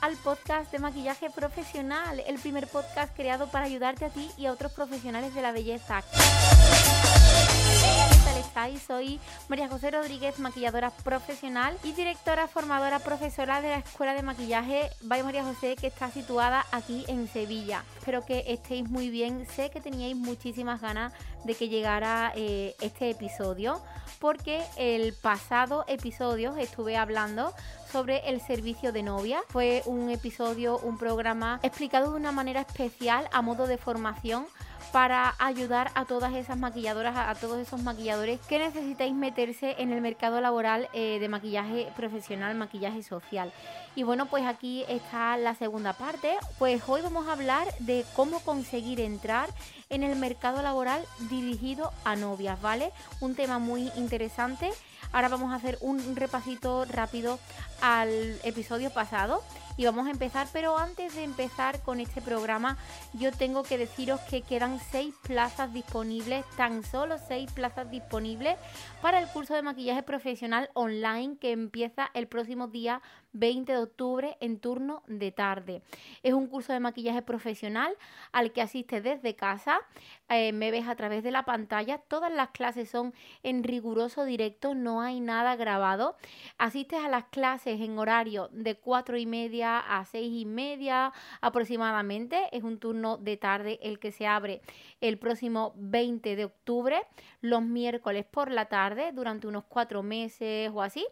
al podcast de maquillaje profesional, el primer podcast creado para ayudarte a ti y a otros profesionales de la belleza. Soy María José Rodríguez, maquilladora profesional y directora formadora profesora de la Escuela de Maquillaje By María José, que está situada aquí en Sevilla. Espero que estéis muy bien. Sé que teníais muchísimas ganas de que llegara eh, este episodio, porque el pasado episodio estuve hablando sobre el servicio de novia. Fue un episodio, un programa explicado de una manera especial a modo de formación para ayudar a todas esas maquilladoras, a, todos esos maquilladores que necesitáis meterse en el mercado laboral eh, de maquillaje profesional, maquillaje social. Y bueno, pues aquí está la segunda parte. Pues hoy vamos a hablar de cómo conseguir entrar en el mercado laboral dirigido a novias, ¿vale? Un tema muy interesante. Ahora vamos a hacer un repasito rápido al episodio pasado y vamos a empezar, pero antes de empezar con este programa yo tengo que deciros que quedan seis plazas disponibles, tan solo seis plazas disponibles para el curso de maquillaje profesional online que empieza el próximo día 20 de octubre en turno de tarde. Es un curso de maquillaje profesional al que asistes desde casa, eh, me ves a través de la pantalla, todas las clases son en riguroso directo, no hay nada grabado. Asistes a las clases en horario de 4 y media a 6 y media aproximadamente, es un turno de tarde el que se abre el próximo 20 de octubre, los miércoles por la tarde, durante unos cuatro meses o así.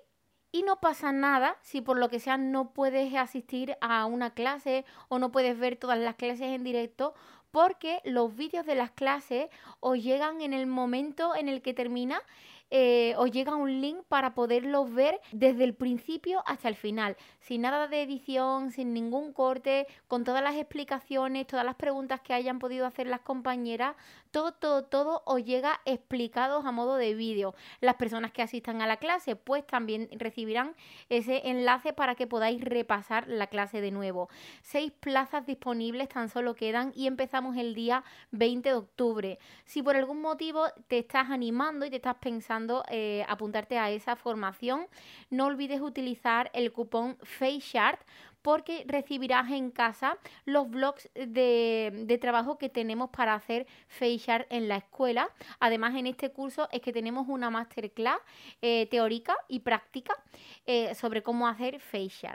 Y no pasa nada si por lo que sea no puedes asistir a una clase o no puedes ver todas las clases en directo porque los vídeos de las clases os llegan en el momento en el que termina eh, os llega un link para poderlos ver desde el principio hasta el final, sin nada de edición, sin ningún corte, con todas las explicaciones, todas las preguntas que hayan podido hacer las compañeras, todo, todo, todo os llega explicados a modo de vídeo. Las personas que asistan a la clase, pues también recibirán ese enlace para que podáis repasar la clase de nuevo. Seis plazas disponibles tan solo quedan y empezamos el día 20 de octubre. Si por algún motivo te estás animando y te estás pensando eh, apuntarte a esa formación, no olvides utilizar el cupón FACESHART porque recibirás en casa los blogs de, trabajo que tenemos para hacer face en la escuela. Además, en este curso es que tenemos una masterclass eh, teórica y práctica eh, sobre cómo hacer face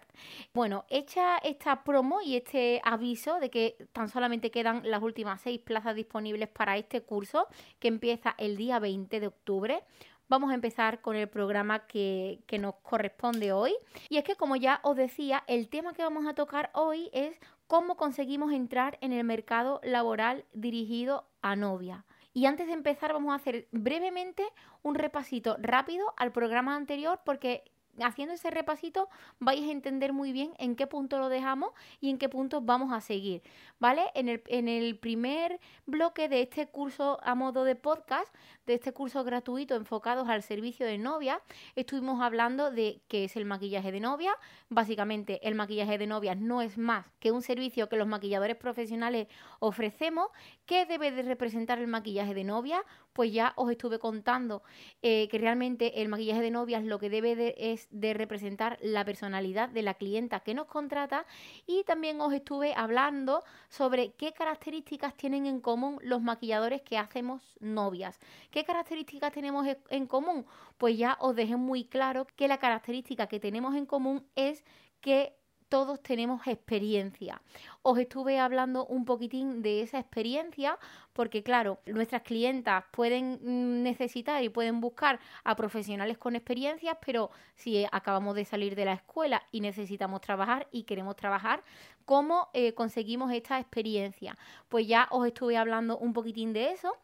Bueno, hecha esta promo y este aviso de que tan solamente quedan las últimas seis plazas disponibles para este curso que empieza el día 20 de octubre vamos a empezar con el programa que, nos corresponde hoy. Y es que, como ya os decía, el tema que vamos a tocar hoy es cómo conseguimos entrar en el mercado laboral dirigido a novia. Y antes de empezar vamos a hacer brevemente un repasito rápido al programa anterior porque haciendo ese repasito vais a entender muy bien en qué punto lo dejamos y en qué punto vamos a seguir, ¿vale? En el, en el primer bloque de este curso a modo de podcast, de este curso gratuito enfocados al servicio de novia, estuvimos hablando de qué es el maquillaje de novia. Básicamente, el maquillaje de novia no es más que un servicio que los maquilladores profesionales ofrecemos. ¿Qué debe de representar el maquillaje de novia? Pues ya os estuve contando eh, que realmente el maquillaje de novia es lo que debe de, es de representar la personalidad de la clienta que nos contrata y también os estuve hablando sobre qué características tienen en común los maquilladores que hacemos novias. ¿Qué características tenemos en común? Pues ya os dejé muy claro que la característica que tenemos en común es que todos tenemos experiencia. Os estuve hablando un poquitín de esa experiencia porque claro, nuestras clientas pueden mm, necesitar y pueden buscar a profesionales con experiencias, pero si acabamos de salir de la escuela y necesitamos trabajar y queremos trabajar, ¿cómo eh, conseguimos esta experiencia? Pues ya os estuve hablando un poquitín de eso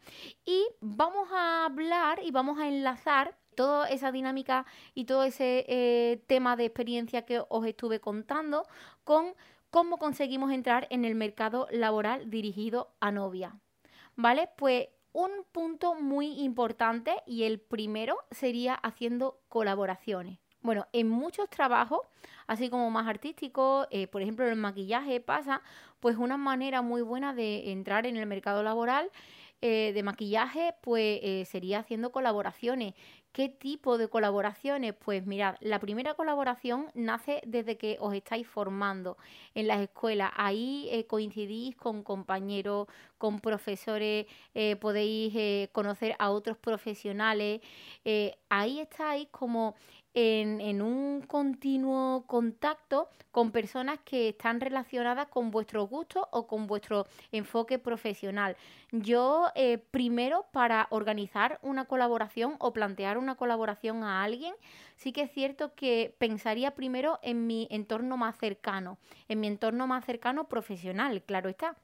y vamos a hablar y vamos a enlazar toda esa dinámica y todo ese eh, tema de experiencia que os estuve contando con cómo conseguimos entrar en el mercado laboral dirigido a novia. ¿Vale? Pues un punto muy importante y el primero sería haciendo colaboraciones. Bueno, en muchos trabajos, así como más artísticos, eh, por ejemplo, el maquillaje pasa, pues una manera muy buena de entrar en el mercado laboral eh, de maquillaje, pues eh, sería haciendo colaboraciones. ¿Qué tipo de colaboraciones? Pues mirad, la primera colaboración nace desde que os estáis formando en las escuelas. Ahí eh, coincidís con compañeros, con profesores, podéis conocer a otros profesionales. ahí estáis como en, un continuo contacto con personas que están relacionadas con vuestros gustos o con vuestro enfoque profesional. Yo eh, primero para organizar una colaboración o plantear una colaboración a alguien, sí que es cierto que pensaría primero en mi entorno más cercano, en mi entorno más cercano profesional, claro está.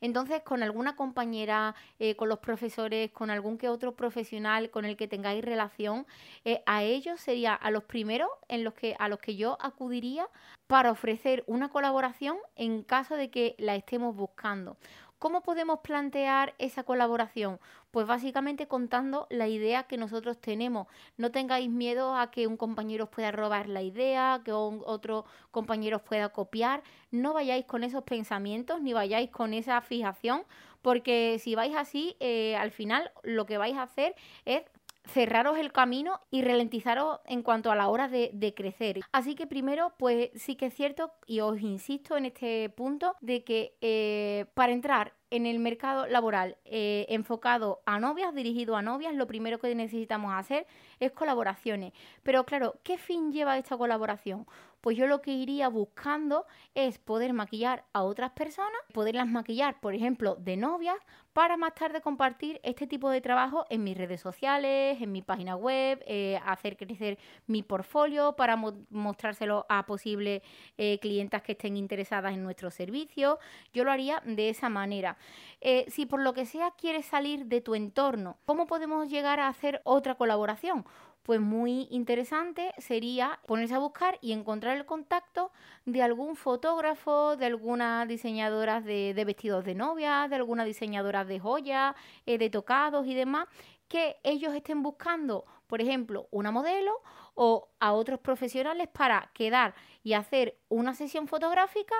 Entonces, con alguna compañera, eh, con los profesores, con algún que otro profesional con el que tengáis relación, eh, a ellos sería a los primeros en los que, a los que yo acudiría para ofrecer una colaboración en caso de que la estemos buscando. ¿Cómo podemos plantear esa colaboración? Pues básicamente contando la idea que nosotros tenemos. No tengáis miedo a que un compañero os pueda robar la idea, que otro compañero os pueda copiar. No vayáis con esos pensamientos ni vayáis con esa fijación, porque si vais así, eh, al final lo que vais a hacer es cerraros el camino y ralentizaros en cuanto a la hora de, crecer. Así que primero, pues sí que es cierto, y os insisto en este punto, de que eh, para entrar en el mercado laboral eh, enfocado a novias, dirigido a novias, lo primero que necesitamos hacer es colaboraciones. Pero claro, ¿qué fin lleva esta colaboración? Pues yo lo que iría buscando es poder maquillar a otras personas, poderlas maquillar, por ejemplo, de novias, para más tarde compartir este tipo de trabajo en mis redes sociales, en mi página web, eh, hacer crecer mi portfolio para mostrárselo a posibles eh, clientas que estén interesadas en nuestro servicio. Yo lo haría de esa manera. Eh, si por lo que sea quieres salir de tu entorno, ¿cómo podemos llegar a hacer otra colaboración? Pues muy interesante sería ponerse a buscar y encontrar el contacto de algún fotógrafo, de alguna diseñadora de, vestidos de novia, de alguna diseñadora de joyas, eh, de tocados y demás, que ellos estén buscando, por ejemplo, una modelo o a otros profesionales para quedar y hacer una sesión fotográfica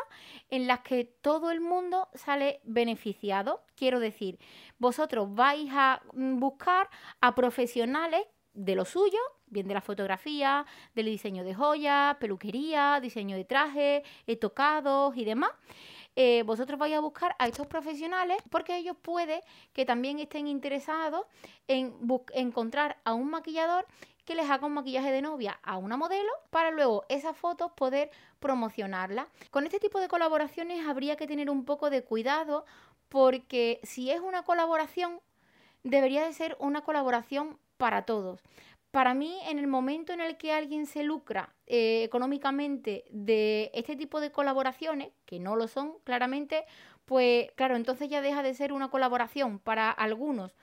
en la que todo el mundo sale beneficiado. Quiero decir, vosotros vais a mm, buscar a profesionales de lo suyo, bien de la fotografía, del diseño de joyas, peluquería, diseño de trajes, eh, tocados y demás. Eh, vosotros vais a buscar a estos profesionales porque ellos puede que también estén interesados en encontrar a un maquillador que les haga un maquillaje de novia a una modelo para luego esas fotos poder promocionarla. Con este tipo de colaboraciones habría que tener un poco de cuidado porque si es una colaboración, debería de ser una colaboración para todos. Para mí, en el momento en el que alguien se lucra eh, económicamente de este tipo de colaboraciones, que no lo son claramente, pues claro, entonces ya deja de ser una colaboración para algunos.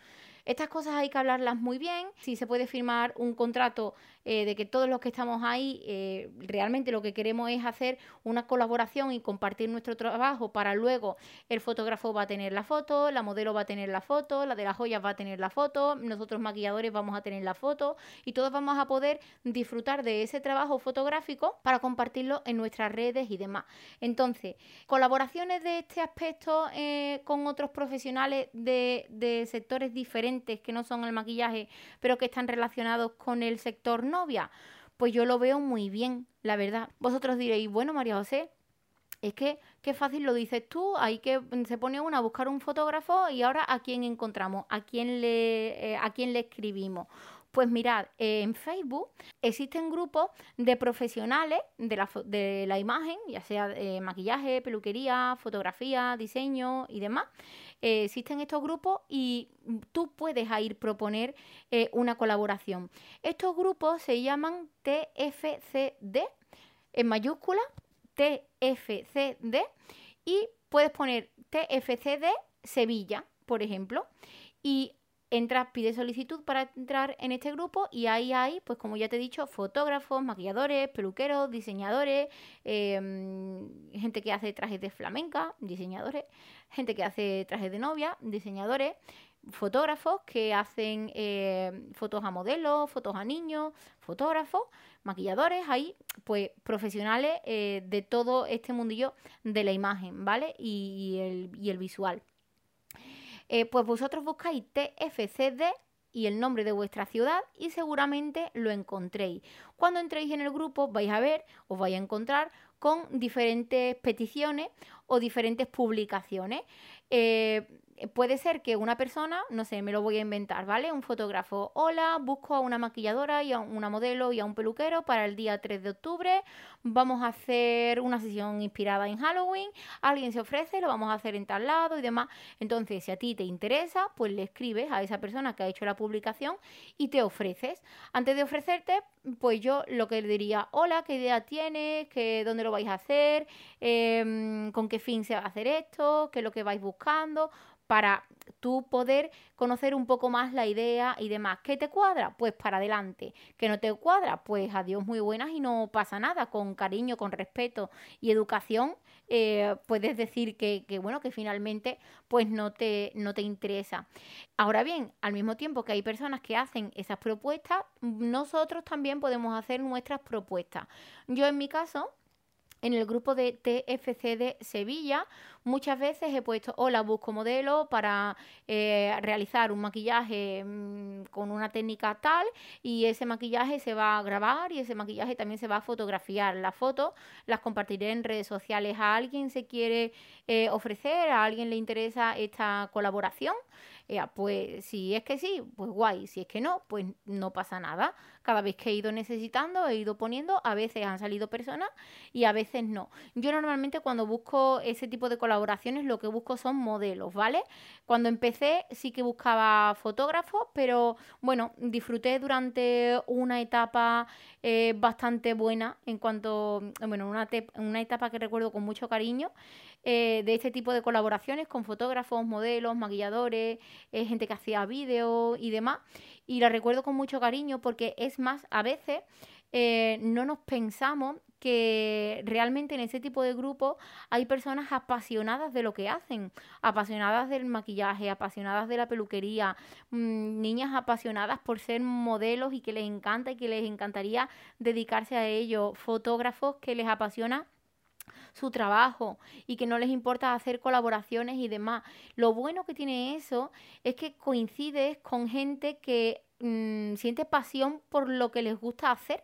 Estas cosas hay que hablarlas muy bien. Si se puede firmar un contrato eh, de que todos los que estamos ahí eh, realmente lo que queremos es hacer una colaboración y compartir nuestro trabajo para luego el fotógrafo va a tener la foto, la modelo va a tener la foto, la de las joyas va a tener la foto, nosotros maquilladores vamos a tener la foto y todos vamos a poder disfrutar de ese trabajo fotográfico para compartirlo en nuestras redes y demás. Entonces, colaboraciones de este aspecto eh, con otros profesionales de sectores diferentes que no son el maquillaje, pero que están relacionados con el sector novia, pues yo lo veo muy bien, la verdad. Vosotros diréis, bueno, María José, es que qué fácil lo dices tú, hay que se pone una a buscar un fotógrafo y ahora a quién encontramos, a quién le, eh, a quién le escribimos. Pues mirad, en Facebook existen grupos de profesionales de la, de la imagen, ya sea eh, maquillaje, peluquería, fotografía, diseño y demás. Eh, existen estos grupos y tú puedes ir proponer eh, una colaboración. Estos grupos se llaman TFCD en mayúscula, TFCD y puedes poner TFCD Sevilla, por ejemplo, y entras, pides solicitud para entrar en este grupo y ahí hay, pues como ya te he dicho, fotógrafos, maquilladores, peluqueros, diseñadores, em, gente que hace trajes de flamenca, diseñadores, gente que hace trajes de novia, diseñadores, fotógrafos que hacen eh, fotos a modelos, fotos a niños, fotógrafos, maquilladores, hay pues profesionales eh, de todo este mundillo de la imagen, ¿vale? Y, el, visual. Eh, pues vosotros buscáis TFCD y el nombre de vuestra ciudad y seguramente lo encontréis. Cuando entréis en el grupo vais a ver, os vais a encontrar con diferentes peticiones o diferentes publicaciones. Eh, puede ser que una persona, no sé, me lo voy a inventar, ¿vale? Un fotógrafo, hola, busco a una maquilladora y a una modelo y a un peluquero para el día 3 de octubre. Vamos a hacer una sesión inspirada en Halloween. Alguien se ofrece, lo vamos a hacer en tal lado y demás. Entonces, si a ti te interesa, pues le escribes a esa persona que ha hecho la publicación y te ofreces. Antes de ofrecerte, pues yo lo que diría, hola, ¿qué idea tienes? ¿Qué, ¿Dónde lo vais a hacer? Em, ¿Con qué fin se va a hacer esto? ¿Qué es lo que vais buscando? Para tú poder conocer un poco más la idea y demás. ¿Qué te cuadra? Pues para adelante. ¿Qué no te cuadra? Pues adiós muy buenas y no pasa nada. Con cariño, con respeto y educación eh, puedes decir que, que, bueno, que finalmente pues no te, no te interesa. Ahora bien, al mismo tiempo que hay personas que hacen esas propuestas, nosotros también podemos hacer nuestras propuestas. Yo en mi caso en el grupo de TFC de Sevilla muchas veces he puesto hola busco modelo para eh, realizar un maquillaje mm, con una técnica tal y ese maquillaje se va a grabar y ese maquillaje también se va a fotografiar. Las fotos las compartiré en redes sociales. A alguien se quiere eh, ofrecer a alguien le interesa esta colaboración pues si es que sí, pues guay, si es que no, pues no pasa nada. Cada vez que he ido necesitando, he ido poniendo, a veces han salido personas y a veces no. Yo normalmente cuando busco ese tipo de colaboraciones, lo que busco son modelos, ¿vale? Cuando empecé sí que buscaba fotógrafos, pero bueno, disfruté durante una etapa eh, bastante buena en cuanto, bueno, una, una etapa que recuerdo con mucho cariño. Eh, de este tipo de colaboraciones con fotógrafos, modelos, maquilladores, eh, gente que hacía vídeos y demás. Y la recuerdo con mucho cariño porque es más, a veces eh, no nos pensamos que realmente en ese tipo de grupos hay personas apasionadas de lo que hacen, apasionadas del maquillaje, apasionadas de la peluquería, mm, niñas apasionadas por ser modelos y que les encanta y que les encantaría dedicarse a ello, fotógrafos que les apasiona su trabajo y que no les importa hacer colaboraciones y demás. Lo bueno que tiene eso es que coincides con gente que mm, siente pasión por lo que les gusta hacer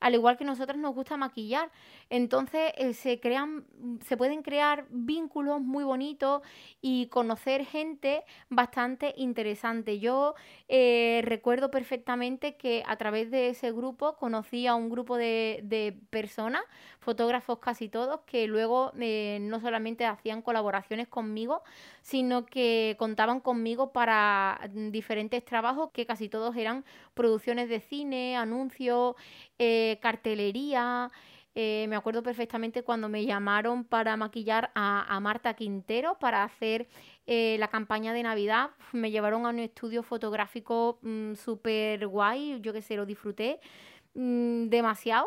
al igual que nosotros nos gusta maquillar. Entonces eh, se crean, se pueden crear vínculos muy bonitos y conocer gente bastante interesante. Yo eh, recuerdo perfectamente que a través de ese grupo conocí a un grupo de, de personas, fotógrafos casi todos, que luego eh, no solamente hacían colaboraciones conmigo, sino que contaban conmigo para diferentes trabajos que casi todos eran producciones de cine, anuncios, eh, cartelería. Eh, me acuerdo perfectamente cuando me llamaron para maquillar a, Marta Quintero para hacer eh, la campaña de Navidad. Me llevaron a un estudio fotográfico mm, súper guay, yo que sé, lo disfruté mm, demasiado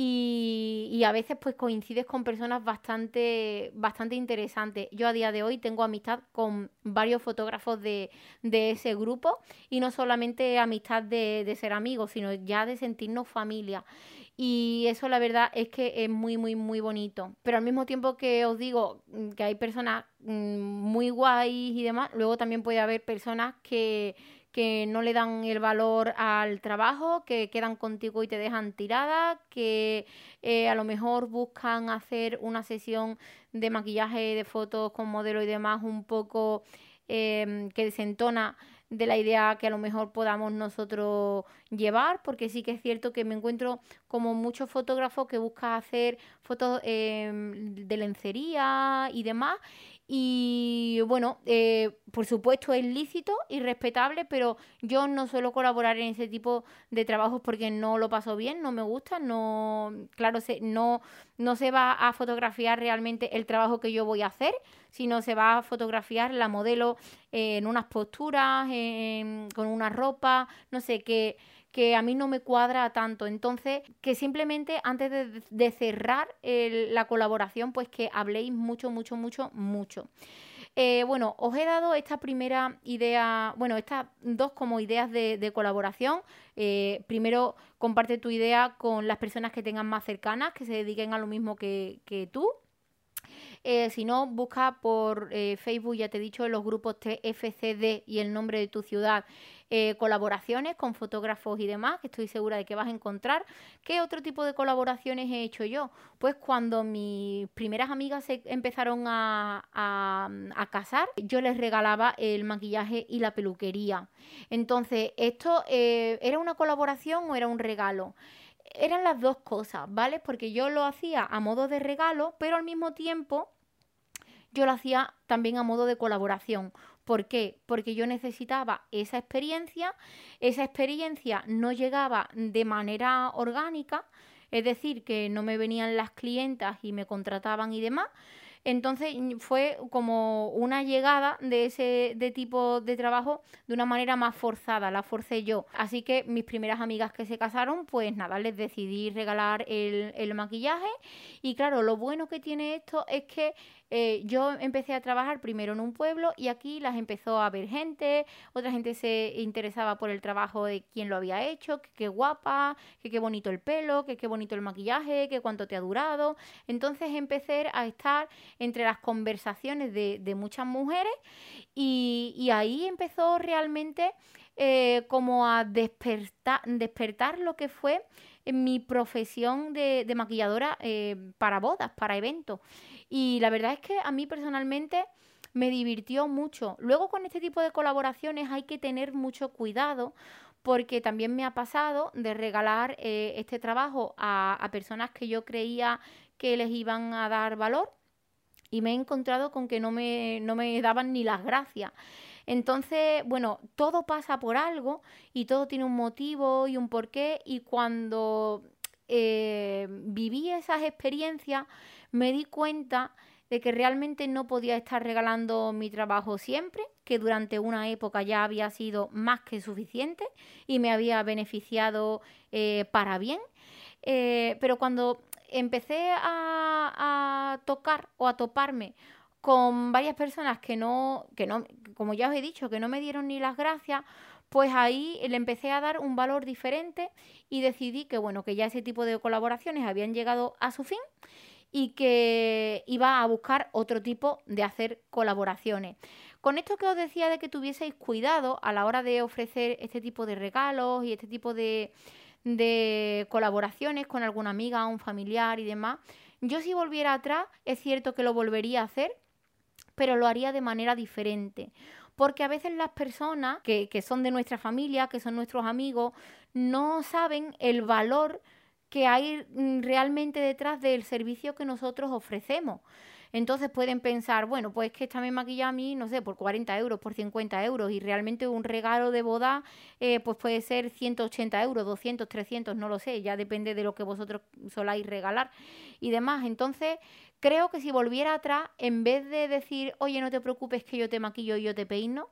y, a veces pues coincides con personas bastante, bastante interesantes. Yo a día de hoy tengo amistad con varios fotógrafos de, ese grupo y no solamente amistad de, de, ser amigos, sino ya de sentirnos familia. Y eso la verdad es que es muy, muy, muy bonito. Pero al mismo tiempo que os digo que hay personas mm, muy guays y demás, luego también puede haber personas que que no le dan el valor al trabajo, que quedan contigo y te dejan tirada, que eh, a lo mejor buscan hacer una sesión de maquillaje, de fotos con modelo y demás un poco em, que desentona de la idea que a lo mejor podamos nosotros llevar, porque sí que es cierto que me encuentro como muchos fotógrafos que buscan hacer fotos em, de lencería y demás, y bueno, eh, por supuesto es lícito y respetable, pero yo no suelo colaborar en ese tipo de trabajos porque no lo paso bien, no me gusta, no, claro, se, no, no se va a fotografiar realmente el trabajo que yo voy a hacer, sino se va a fotografiar la modelo en unas posturas, con una ropa, no sé, qué que a mí no me cuadra tanto. Entonces, que simplemente antes de, cerrar la colaboración, pues que habléis mucho, mucho, mucho, mucho. Eh, bueno, os he dado esta primera idea, bueno, estas dos como ideas de, colaboración. Eh, primero, comparte tu idea con las personas que tengan más cercanas, que se dediquen a lo mismo que, que tú. Eh, si no, busca por eh, Facebook, ya te he dicho, los grupos TFCD y el nombre de tu ciudad, eh, colaboraciones con fotógrafos y demás, que estoy segura de que vas a encontrar. ¿Qué otro tipo de colaboraciones he hecho yo? Pues cuando mis primeras amigas se empezaron a, a casar, yo les regalaba el maquillaje y la peluquería. Entonces, ¿esto era una colaboración o era un regalo? Eran las dos cosas, ¿vale? Porque yo lo hacía a modo de regalo, pero al mismo tiempo yo lo hacía también a modo de colaboración. ¿Por qué? Porque yo necesitaba esa experiencia, esa experiencia no llegaba de manera orgánica, es decir, que no me venían las clientas y me contrataban y demás, entonces fue como una llegada de ese de tipo de trabajo de una manera más forzada, la forcé yo. Así que mis primeras amigas que se casaron, pues nada, les decidí regalar el, el maquillaje. Y claro, lo bueno que tiene esto es que eh, yo empecé a trabajar primero en un pueblo y aquí las empezó a ver gente, otra gente se interesaba por el trabajo de quién lo había hecho, que qué guapa, que qué bonito el pelo, que qué bonito el maquillaje, que cuánto te ha durado. Entonces empecé a estar entre las conversaciones de, muchas mujeres y, ahí empezó realmente eh, como a despertar, despertar lo que fue mi profesión de, maquilladora eh, para bodas, para eventos. Y la verdad es que a mí personalmente me divirtió mucho. Luego con este tipo de colaboraciones hay que tener mucho cuidado porque también me ha pasado de regalar eh, este trabajo a, personas que yo creía que les iban a dar valor y me he encontrado con que no me, no me daban ni las gracias. Entonces, bueno, todo pasa por algo y todo tiene un motivo y un porqué y cuando eh, viví esas experiencias me di cuenta de que realmente no podía estar regalando mi trabajo siempre, que durante una época ya había sido más que suficiente y me había beneficiado eh, para bien. Eh, pero cuando empecé a, tocar o a toparme con varias personas que no, que no, como ya os he dicho, que no me dieron ni las gracias, pues ahí le empecé a dar un valor diferente y decidí que bueno, que ya ese tipo de colaboraciones habían llegado a su fin y que iba a buscar otro tipo de hacer colaboraciones. Con esto que os decía de que tuvieseis cuidado a la hora de ofrecer este tipo de regalos y este tipo de, de colaboraciones con alguna amiga, un familiar y demás, yo si volviera atrás es cierto que lo volvería a hacer, pero lo haría de manera diferente. Porque a veces las personas que, que son de nuestra familia, que son nuestros amigos, no saben el valor que hay mm, realmente detrás del servicio que nosotros ofrecemos. Entonces pueden pensar, bueno, pues que esta me maquilla a mí, no sé, por 40 euros, por 50 euros, y realmente un regalo de boda, eh, pues puede ser 180 euros, 200, 300, no lo sé, ya depende de lo que vosotros soláis regalar y demás. Entonces, creo que si volviera atrás, en vez de decir, oye, no te preocupes que yo te maquillo y yo te peino,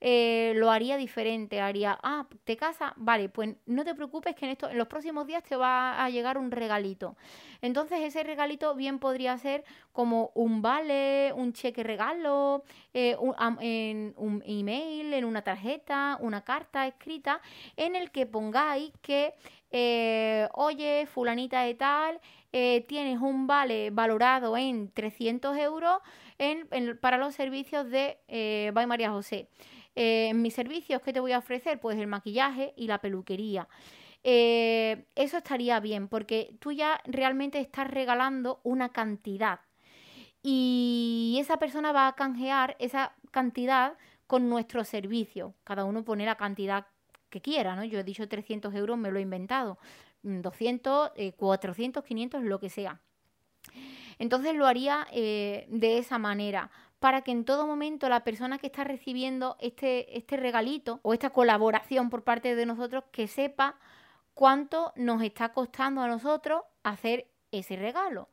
eh, lo haría diferente, haría, ah, te casa, vale, pues no te preocupes que en, esto, en los próximos días te va a llegar un regalito. Entonces ese regalito bien podría ser como un vale, un cheque regalo, eh, un, en un email, en una tarjeta, una carta escrita, en el que pongáis que, eh, oye, fulanita de tal, tienes un vale valorado en 300 euros para los servicios de eh, María José. Eh, en mis servicios, ¿qué te voy a ofrecer? Pues el maquillaje y la peluquería. Eh, eso estaría bien porque tú ya realmente estás regalando una cantidad y esa persona va a canjear esa cantidad con nuestro servicio. Cada uno pone la cantidad que quiera, ¿no? Yo he dicho 300 euros, me lo he inventado. 200, 400, 500, lo que sea. Entonces lo haría eh, de esa manera para que en todo momento la persona que está recibiendo este, este regalito o esta colaboración por parte de nosotros que sepa cuánto nos está costando a nosotros hacer ese regalo.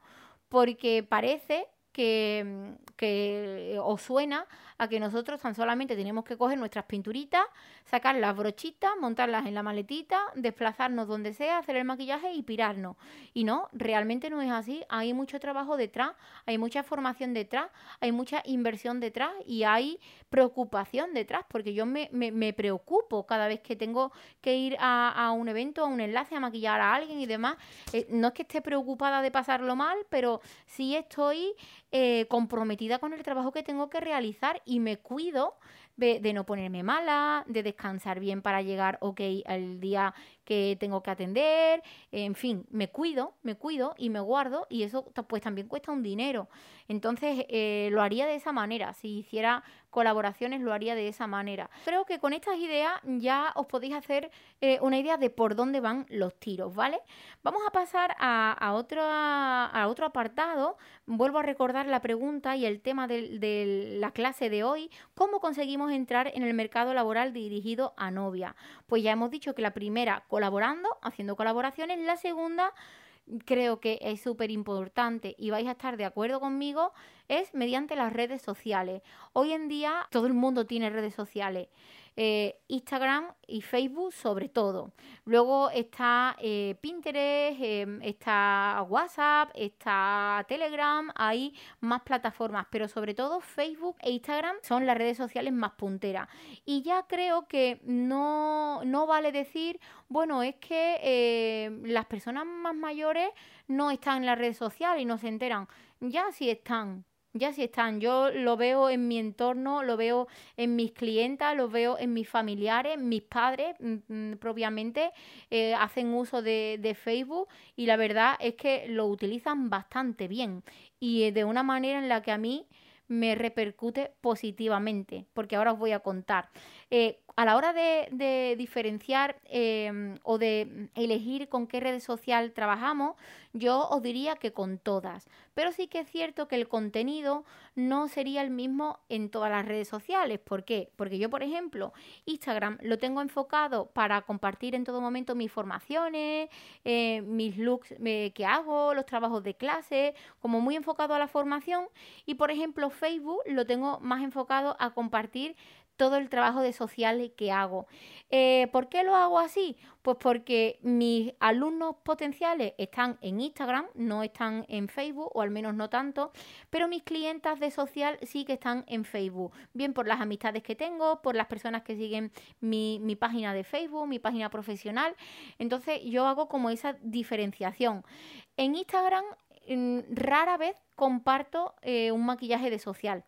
Porque parece que, que os suena a que nosotros tan solamente tenemos que coger nuestras pinturitas, sacar las brochitas, montarlas en la maletita, desplazarnos donde sea, hacer el maquillaje y pirarnos. Y no, realmente no es así. Hay mucho trabajo detrás, hay mucha formación detrás, hay mucha inversión detrás y hay preocupación detrás, porque yo me, me, preocupo cada vez que tengo que ir a, un evento, a un enlace, a maquillar a alguien y demás. Eh, no es que esté preocupada de pasarlo mal, pero sí estoy eh, comprometida con el trabajo que tengo que realizar y me cuido de, no ponerme mala, de descansar bien para llegar, ok, al día que tengo que atender, en fin, me cuido, me cuido y me guardo y eso pues también cuesta un dinero. Entonces eh, lo haría de esa manera, si hiciera colaboraciones lo haría de esa manera. Creo que con estas ideas ya os podéis hacer eh, una idea de por dónde van los tiros, ¿vale? Vamos a pasar a, otro, a otro apartado. Vuelvo a recordar la pregunta y el tema de, de la clase de hoy, ¿cómo conseguimos entrar en el mercado laboral dirigido a novia? Pues ya hemos dicho que la primera, colaborando, haciendo colaboraciones, la segunda creo que es súper importante y vais a estar de acuerdo conmigo, es mediante las redes sociales. Hoy en día todo el mundo tiene redes sociales. Eh, Instagram y Facebook sobre todo. Luego está eh, Pinterest, em, está WhatsApp, está Telegram, hay más plataformas, pero sobre todo Facebook e Instagram son las redes sociales más punteras. Y ya creo que no, no vale decir, bueno, es que eh, las personas más mayores no están en las redes sociales y no se enteran. Ya sí están, ya sí están, yo lo veo en mi entorno, lo veo en mis clientas, lo veo en mis familiares, mis padres mm, mm, propiamente eh, hacen uso de, de, Facebook y la verdad es que lo utilizan bastante bien y de una manera en la que a mí me repercute positivamente, porque ahora os voy a contar. Eh, a la hora de, diferenciar em, o de elegir con qué red social trabajamos, yo os diría que con todas. Pero sí que es cierto que el contenido no sería el mismo en todas las redes sociales. ¿Por qué? Porque yo, por ejemplo, Instagram lo tengo enfocado para compartir en todo momento mis formaciones, eh, mis looks eh, que hago, los trabajos de clase, como muy enfocado a la formación. Y, por ejemplo, Facebook lo tengo más enfocado a compartir todo el trabajo de social que hago. Eh, ¿Por qué lo hago así? Pues porque mis alumnos potenciales están en Instagram, no están en Facebook, o al menos no tanto, pero mis clientas de social sí que están en Facebook. Bien por las amistades que tengo, por las personas que siguen mi, mi página de Facebook, mi página profesional. Entonces yo hago como esa diferenciación. En Instagram mm, rara vez comparto eh, un maquillaje de social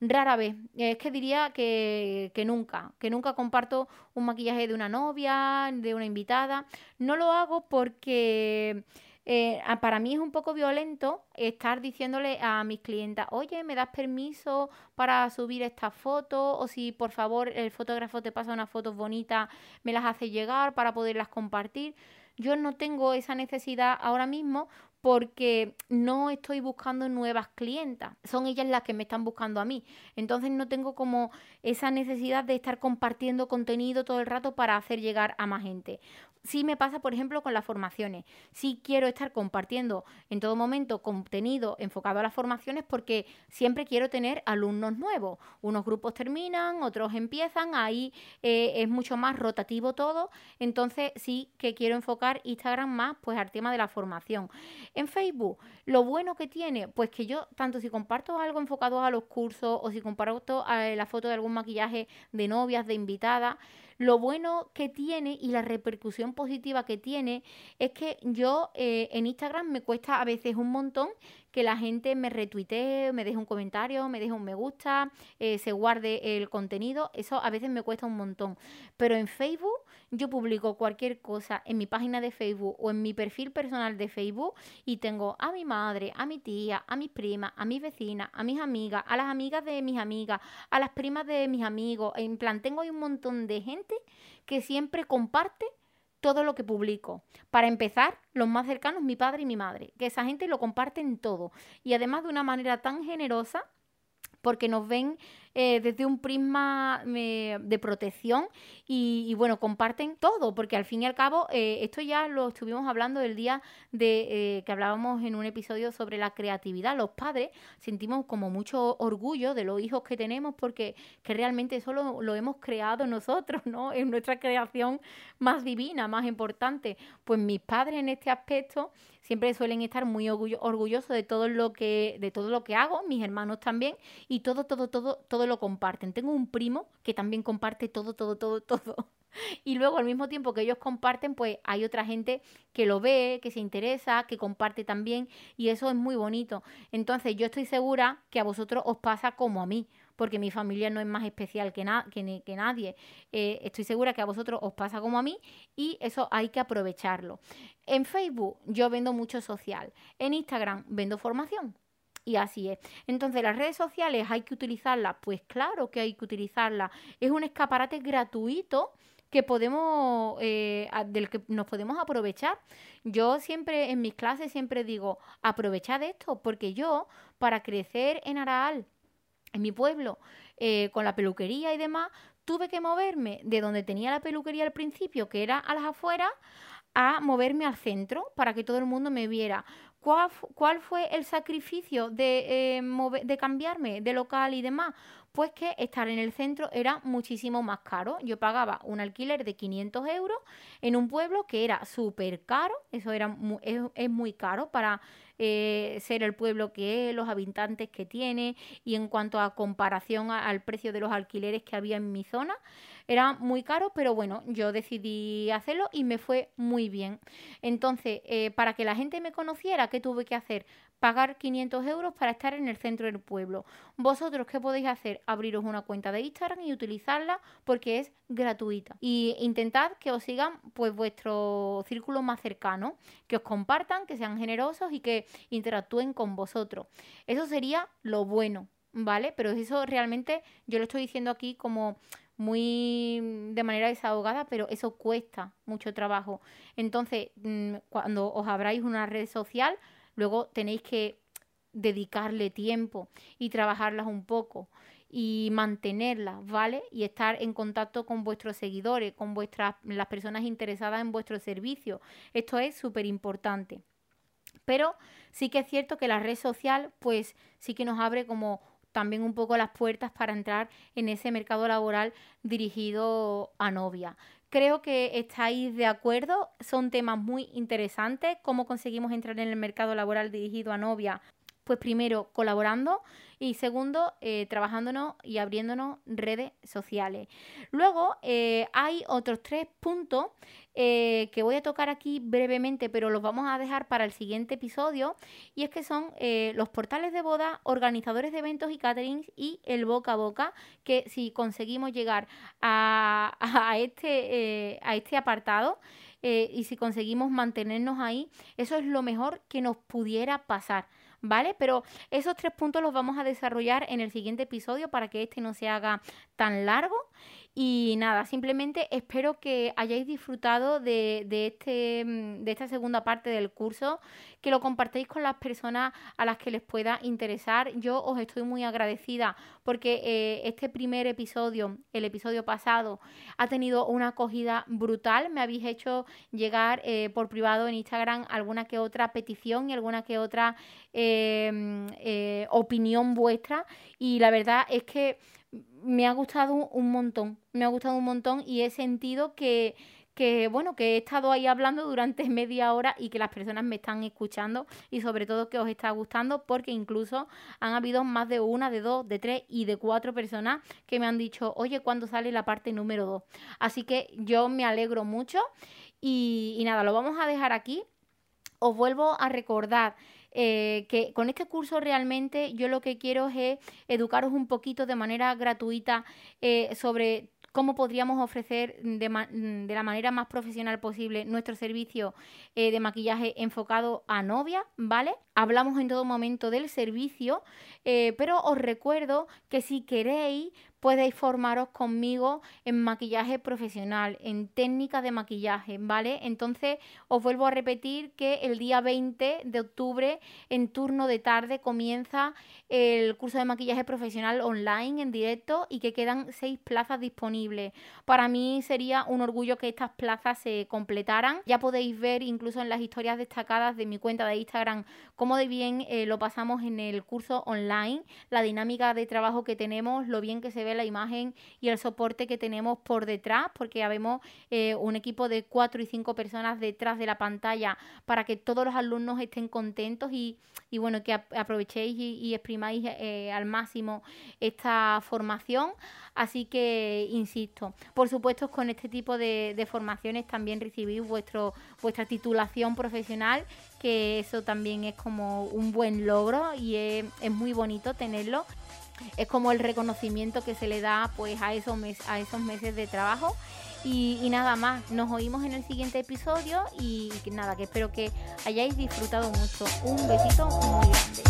Rara vez. Es que diría que, nunca, que nunca comparto un maquillaje de una novia, de una invitada. No lo hago porque eh, para mí es un poco violento estar diciéndole a mis clientas, oye, ¿me das permiso para subir esta foto? O si por favor el fotógrafo te pasa unas fotos bonitas, me las hace llegar para poderlas compartir. Yo no tengo esa necesidad ahora mismo porque no estoy buscando nuevas clientas, son ellas las que me están buscando a mí. Entonces no tengo como esa necesidad de estar compartiendo contenido todo el rato para hacer llegar a más gente. Sí me pasa, por ejemplo, con las formaciones. Sí quiero estar compartiendo en todo momento contenido enfocado a las formaciones porque siempre quiero tener alumnos nuevos. Unos grupos terminan, otros empiezan, ahí eh, es mucho más rotativo todo. Entonces sí que quiero enfocar Instagram más pues al tema de la formación. En Facebook, lo bueno que tiene, pues que yo, tanto si comparto algo enfocado a los cursos o si comparto eh, la foto de algún maquillaje de novias, de invitadas, lo bueno que tiene y la repercusión positiva que tiene es que yo eh, en Instagram me cuesta a veces un montón que la gente me retuitee, me deje un comentario, me deje un me gusta, eh, se guarde el contenido. Eso a veces me cuesta un montón. Pero en Facebook yo publico cualquier cosa en mi página de Facebook o en mi perfil personal de Facebook y tengo a mi madre, a mi tía, a mis primas, a mis vecinas, a mis amigas, a las amigas de mis amigas, a las primas de mis amigos. En plan, tengo ahí un montón de gente que siempre comparte todo lo que publico. Para empezar, los más cercanos, mi padre y mi madre, que esa gente lo comparten todo. Y además de una manera tan generosa, porque nos ven eh, desde un prisma eh, de protección y, bueno, comparten todo, porque al fin y al cabo, eh, esto ya lo estuvimos hablando el día de que hablábamos en un episodio sobre la creatividad. Los padres sentimos como mucho orgullo de los hijos que tenemos porque que realmente eso lo, lo hemos creado nosotros, ¿no? Es nuestra creación más divina, más importante. Pues mis padres en este aspecto siempre suelen estar muy orgullosos de todo lo que de todo lo que hago, mis hermanos también y todo todo todo todo lo comparten. Tengo un primo que también comparte todo todo todo todo. Y luego al mismo tiempo que ellos comparten, pues hay otra gente que lo ve, que se interesa, que comparte también y eso es muy bonito. Entonces yo estoy segura que a vosotros os pasa como a mí porque mi familia no es más especial que, que, nadie. Eh, estoy segura que a vosotros os pasa como a mí y eso hay que aprovecharlo. En Facebook yo vendo mucho social, en Instagram vendo formación. Y así es. Entonces, las redes sociales hay que utilizarlas. Pues claro que hay que utilizarlas. Es un escaparate gratuito que podemos, eh, del que nos podemos aprovechar. Yo siempre en mis clases siempre digo, aprovechad esto, porque yo, para crecer en Araal, en mi pueblo, eh, con la peluquería y demás, tuve que moverme de donde tenía la peluquería al principio, que era a las afueras, a moverme al centro para que todo el mundo me viera. ¿Cuál, fue el sacrificio de, eh, de cambiarme de local y demás? Pues que estar en el centro era muchísimo más caro. Yo pagaba un alquiler de 500 euros en un pueblo que era súper caro, eso era es muy caro para eh, ser el pueblo que es, los habitantes que tiene y en cuanto a comparación al precio de los alquileres que había en mi zona. Era muy caro, pero bueno, yo decidí hacerlo y me fue muy bien. Entonces, eh, para que la gente me conociera, ¿qué tuve que hacer? Pagar 500 euros para estar en el centro del pueblo. ¿Vosotros qué podéis hacer? Abriros una cuenta de Instagram y utilizarla porque es gratuita. Y intentad que os sigan pues vuestro círculo más cercano, que os compartan, que sean generosos y que interactúen con vosotros. Eso sería lo bueno, ¿vale? Pero eso realmente yo lo estoy diciendo aquí como muy de manera desahogada, pero eso cuesta mucho trabajo. Entonces, mm, cuando os abráis una red social, luego tenéis que dedicarle tiempo y trabajarlas un poco y mantenerlas, ¿vale? Y estar en contacto con vuestros seguidores, con vuestras las personas interesadas en vuestro servicio. Esto es súper importante. Pero sí que es cierto que la red social, pues sí que nos abre como también un poco las puertas para entrar en ese mercado laboral dirigido a novia. Creo que estáis de acuerdo, son temas muy interesantes, cómo conseguimos entrar en el mercado laboral dirigido a novia pues primero colaborando y segundo eh, trabajándonos y abriéndonos redes sociales. Luego eh, hay otros tres puntos eh, que voy a tocar aquí brevemente, pero los vamos a dejar para el siguiente episodio y es que son los portales de boda, organizadores de eventos y caterings y el boca a boca, que si conseguimos llegar a, a este, a este apartado, y si conseguimos mantenernos ahí, eso es lo mejor que nos pudiera pasar. ¿Vale? Pero esos tres puntos los vamos a desarrollar en el siguiente episodio para que este no se haga tan largo y nada, simplemente espero que hayáis disfrutado de, de, este, mm, de esta segunda parte del curso, que lo compartáis con las personas a las que les pueda interesar. Yo os estoy muy agradecida porque eh, este primer episodio, el episodio pasado, ha tenido una acogida brutal. Me habéis hecho llegar eh, por privado en Instagram alguna que otra petición y alguna que otra eh, opinión vuestra. Y la verdad es que me ha gustado un montón, me ha gustado un montón y he sentido que, que, bueno, que he estado ahí hablando durante media hora y que las personas me están escuchando y sobre todo que os está gustando porque incluso han habido más de una, de dos, de tres y de cuatro personas que me han dicho, oye, ¿cuándo sale la parte número dos? Así que yo me alegro mucho y, y nada, lo vamos a dejar aquí. Os vuelvo a recordar eh, que con este curso realmente yo lo que quiero es educaros un poquito de manera gratuita eh, sobre cómo podríamos ofrecer de, la manera más profesional posible nuestro servicio eh, de maquillaje enfocado a novia, ¿vale? Hablamos en todo momento del servicio, pero os recuerdo que si queréis podéis formaros conmigo en maquillaje profesional, en técnicas de maquillaje, ¿vale? Entonces os vuelvo a repetir que el día 20 de octubre en turno de tarde comienza el curso de maquillaje profesional online en directo y que quedan seis plazas disponibles. Para mí sería un orgullo que estas plazas se completaran. Ya podéis ver incluso en las historias destacadas de mi cuenta de Instagram cómo de bien eh, lo pasamos en el curso online, la dinámica de trabajo que tenemos, lo bien que se ve la imagen y el soporte que tenemos por detrás, porque ya vemos eh, un equipo de cuatro y cinco personas detrás de la pantalla para que todos los alumnos estén contentos y, bueno, que aprovechéis y, exprimáis eh, al máximo esta formación. Así que, insisto, por supuesto con este tipo de, formaciones también recibís vuestro, vuestra titulación profesional, que eso también es como un buen logro y es muy bonito tenerlo es como el reconocimiento que se le da pues a esos, a esos meses de trabajo. Y, y, nada más, nos oímos en el siguiente episodio y nada, que espero que hayáis disfrutado mucho. Un besito muy grande.